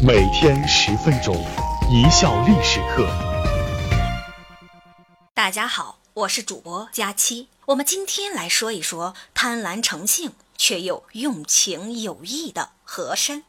每天十分钟，一笑历史课。大家好，我是主播佳期。我们今天来说一说贪婪成性却又用情有义的和珅。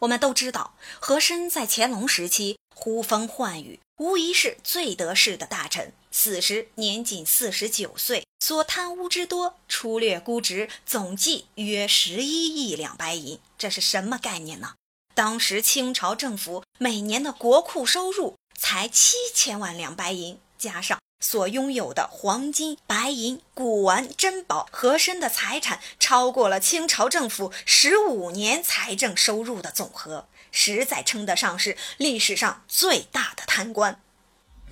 我们都知道，和珅在乾隆时期呼风唤雨，无疑是最得势的大臣。死时年仅四十九岁，所贪污之多，粗略估值总计约十一亿两白银。这是什么概念呢？当时清朝政府每年的国库收入才七千万两白银，加上所拥有的黄金、白银、古玩、珍宝，和珅的财产超过了清朝政府十五年财政收入的总和，实在称得上是历史上最大的贪官。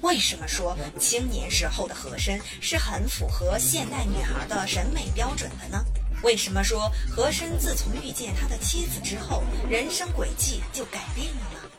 为什么说青年时候的和珅是很符合现代女孩的审美标准的呢？为什么说和珅自从遇见他的妻子之后，人生轨迹就改变了呢？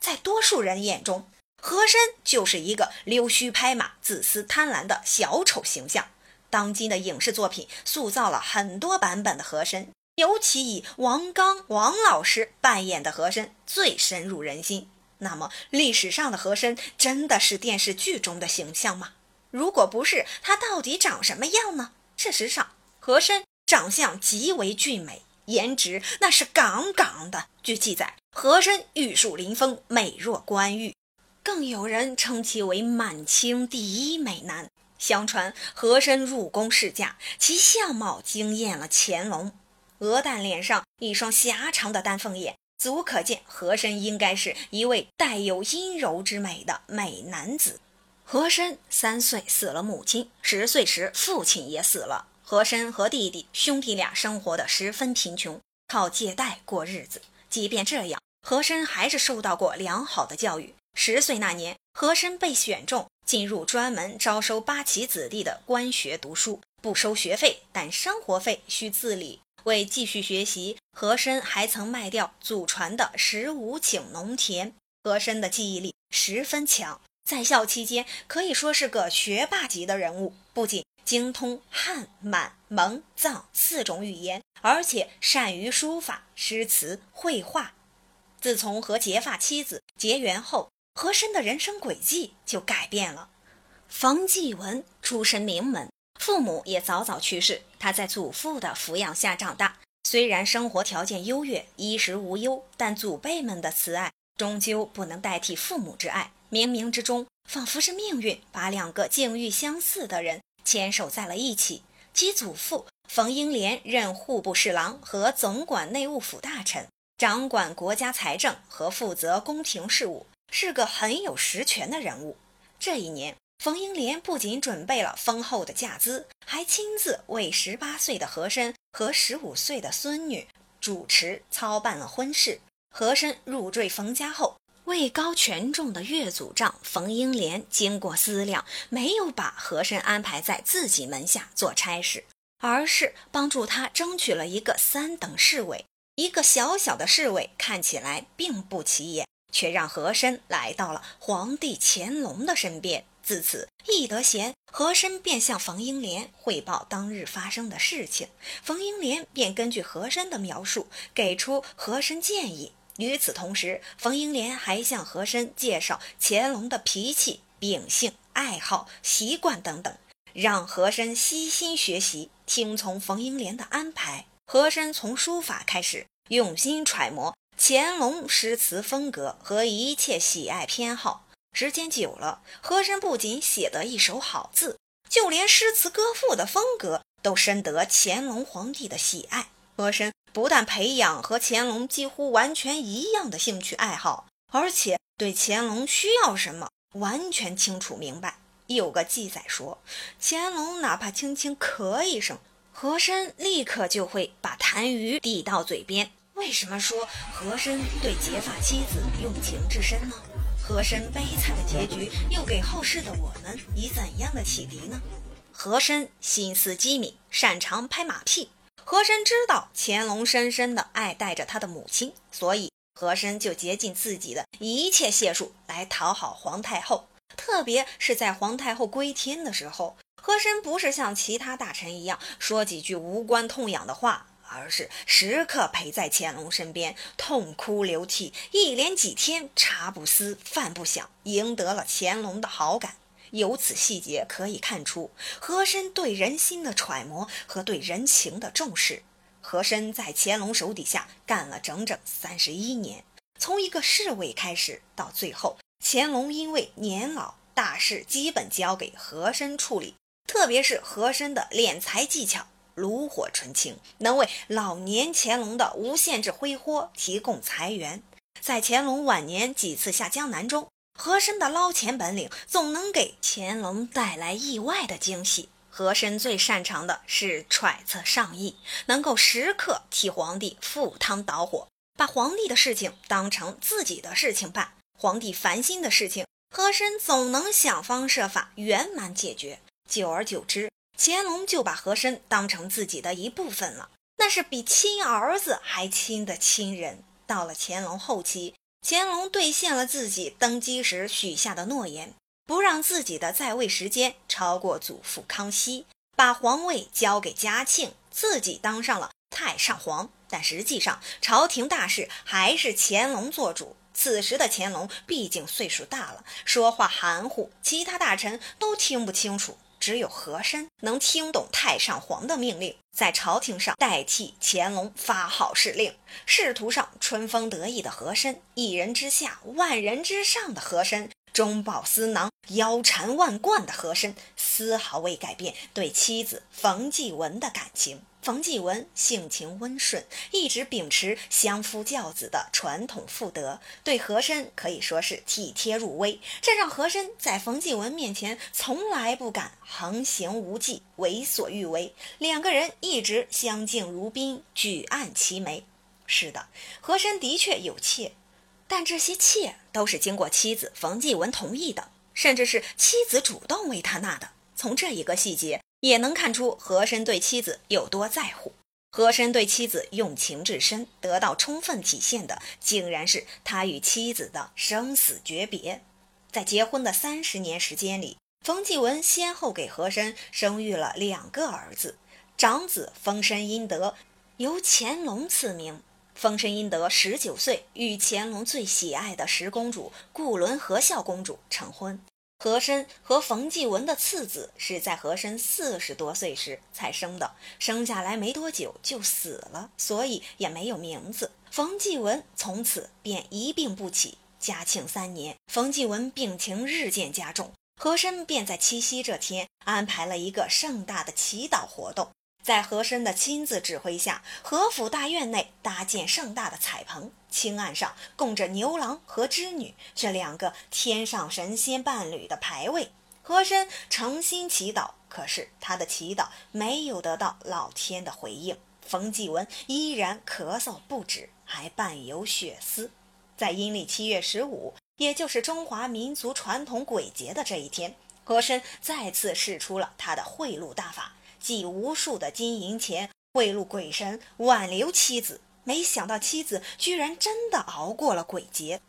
在多数人眼中，和珅就是一个溜须拍马、自私贪婪的小丑形象。当今的影视作品塑造了很多版本的和珅，尤其以王刚、王老师扮演的和珅最深入人心。那么，历史上的和珅真的是电视剧中的形象吗？如果不是，他到底长什么样呢？事实上，和珅长相极为俊美，颜值那是杠杠的。据记载，和珅玉树临风，美若关玉，更有人称其为满清第一美男。相传，和珅入宫试驾，其相貌惊艳了乾隆，鹅蛋脸上一双狭长的丹凤眼。足可见，和珅应该是一位带有阴柔之美的美男子。和珅三岁死了母亲，十岁时父亲也死了。和珅和弟弟兄弟俩生活的十分贫穷，靠借贷过日子。即便这样，和珅还是受到过良好的教育。十岁那年，和珅被选中进入专门招收八旗子弟的官学读书，不收学费，但生活费需自理。为继续学习，和珅还曾卖掉祖传的十五顷农田。和珅的记忆力十分强，在校期间可以说是个学霸级的人物，不仅精通汉、满、蒙、藏四种语言，而且善于书法、诗词、绘画。自从和结发妻子结缘后，和珅的人生轨迹就改变了。冯继文出身名门。父母也早早去世，他在祖父的抚养下长大。虽然生活条件优越，衣食无忧，但祖辈们的慈爱终究不能代替父母之爱。冥冥之中，仿佛是命运把两个境遇相似的人牵手在了一起。其祖父冯英莲任户部侍郎和总管内务府大臣，掌管国家财政和负责宫廷事务，是个很有实权的人物。这一年。冯英莲不仅准备了丰厚的嫁资，还亲自为十八岁的和珅和十五岁的孙女主持操办了婚事。和珅入赘冯家后，位高权重的岳祖丈冯英莲经过思量，没有把和珅安排在自己门下做差事，而是帮助他争取了一个三等侍卫。一个小小的侍卫看起来并不起眼，却让和珅来到了皇帝乾隆的身边。自此，一得闲，和珅便向冯英莲汇报当日发生的事情，冯英莲便根据和珅的描述给出和珅建议。与此同时，冯英莲还向和珅介绍乾隆的脾气、秉性、爱好、习惯等等，让和珅悉心学习，听从冯英莲的安排。和珅从书法开始，用心揣摩乾隆诗词风格和一切喜爱偏好。时间久了，和珅不仅写得一手好字，就连诗词歌赋的风格都深得乾隆皇帝的喜爱。和珅不但培养和乾隆几乎完全一样的兴趣爱好，而且对乾隆需要什么完全清楚明白。有个记载说，乾隆哪怕轻轻咳一声，和珅立刻就会把痰盂递到嘴边。为什么说和珅对结发妻子用情至深呢？和珅悲惨的结局又给后世的我们以怎样的启迪呢？和珅心思机敏，擅长拍马屁。和珅知道乾隆深深的爱戴着他的母亲，所以和珅就竭尽自己的一切解数来讨好皇太后。特别是在皇太后归天的时候，和珅不是像其他大臣一样说几句无关痛痒的话，而是时刻陪在乾隆身边，痛哭流涕，一连几天茶不思饭不想，赢得了乾隆的好感。由此细节可以看出，和珅对人心的揣摩和对人情的重视。和珅在乾隆手底下干了整整三十一年，从一个侍卫开始，到最后，乾隆因为年老，大事基本交给和珅处理。特别是和珅的敛财技巧炉火纯青，能为老年乾隆的无限制挥霍提供财源。在乾隆晚年几次下江南中，和珅的捞钱本领总能给乾隆带来意外的惊喜。和珅最擅长的是揣测上意，能够时刻替皇帝赴汤蹈火，把皇帝的事情当成自己的事情办。皇帝烦心的事情，和珅总能想方设法圆满解决。久而久之，乾隆就把和珅当成自己的一部分了，那是比亲儿子还亲的亲人。到了乾隆后期，乾隆兑现了自己登基时许下的诺言。不让自己的在位时间超过祖父康熙，把皇位交给嘉庆，自己当上了太上皇。但实际上，朝廷大事还是乾隆做主。此时的乾隆毕竟岁数大了，说话含糊，其他大臣都听不清楚。只有和珅能听懂太上皇的命令，在朝廷上代替乾隆发号施令。仕途上春风得意的和珅，一人之下万人之上的和珅，中饱私囊腰缠万贯的和珅，丝毫未改变对妻子冯继文的感情。冯继文性情温顺，一直秉持相夫教子的传统妇德，对和珅可以说是体贴入微，这让和珅在冯继文面前从来不敢横行无忌、为所欲为。两个人一直相敬如宾，举案齐眉。是的，和珅的确有妾，但这些妾都是经过妻子冯继文同意的，甚至是妻子主动为他纳的。从这一个细节。也能看出和珅对妻子有多在乎。和珅对妻子用情至深，得到充分体现的，竟然是他与妻子的生死诀别。在结婚的三十年时间里，冯继文先后给和珅生育了两个儿子，长子丰绅殷德由乾隆赐名。丰绅殷德十九岁，与乾隆最喜爱的十公主固伦和孝公主成婚。和珅和冯继文的次子是在和珅四十多岁时才生的，生下来没多久就死了，所以也没有名字。冯继文从此便一病不起。嘉庆三年，冯继文病情日渐加重，和珅便在七夕这天安排了一个盛大的祈祷活动。在和珅的亲自指挥下，和府大院内搭建盛大的彩棚，青案上供着牛郎和织女这两个天上神仙伴侣的牌位。和珅诚心祈祷，可是他的祈祷没有得到老天的回应。冯继文依然咳嗽不止，还伴有血丝。在阴历七月十五，也就是中华民族传统鬼节的这一天，和珅再次使出了他的贿赂大法。寄无数的金银钱贿赂鬼神，挽留妻子。没想到妻子居然真的熬过了鬼节。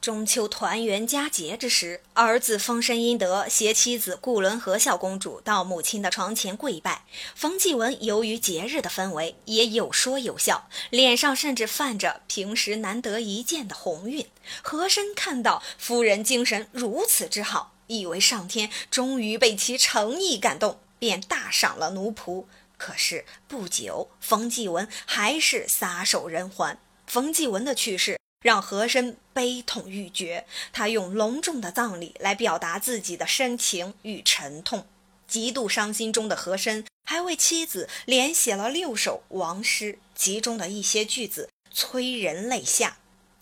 中秋团圆佳节之时，儿子丰绅殷德携妻子固伦和孝公主到母亲的床前跪拜。冯继文由于节日的氛围，也有说有笑，脸上甚至泛着平时难得一见的红晕。和珅看到夫人精神如此之好，以为上天终于被其诚意感动。便大赏了奴仆，可是不久，冯继文还是撒手人寰。冯继文的去世让和珅悲痛欲绝，他用隆重的葬礼来表达自己的深情与沉痛。极度伤心中的和珅还为妻子连写了六首亡诗，其中的一些句子催人泪下：“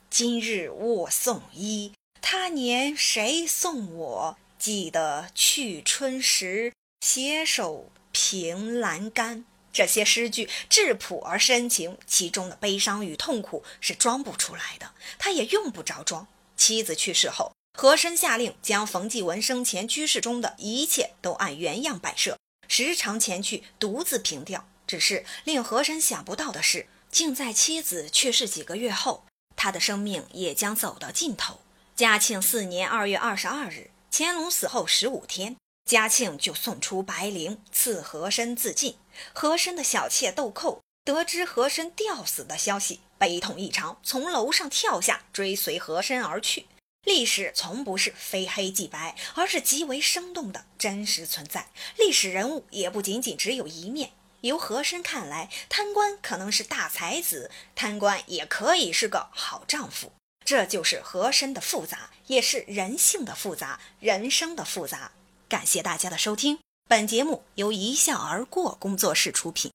今日我送医，他年谁送我？记得去春时。”携手凭栏杆，这些诗句质朴而深情，其中的悲伤与痛苦是装不出来的，他也用不着装。妻子去世后，和珅下令将冯继文生前居室中的一切都按原样摆设，时常前去独自凭吊。只是令和珅想不到的是，竟在妻子去世几个月后，他的生命也将走到尽头。嘉庆四年二月二十二日，乾隆死后十五天。嘉庆就送出白绫赐和珅自尽。和珅的小妾豆蔻得知和珅吊死的消息，悲痛异常，从楼上跳下，追随和珅而去。历史从不是非黑即白，而是极为生动的真实存在。历史人物也不仅仅只有一面。由和珅看来，贪官可能是大才子，贪官也可以是个好丈夫。这就是和珅的复杂，也是人性的复杂，人生的复杂。感谢大家的收听，本节目由一笑而过工作室出品。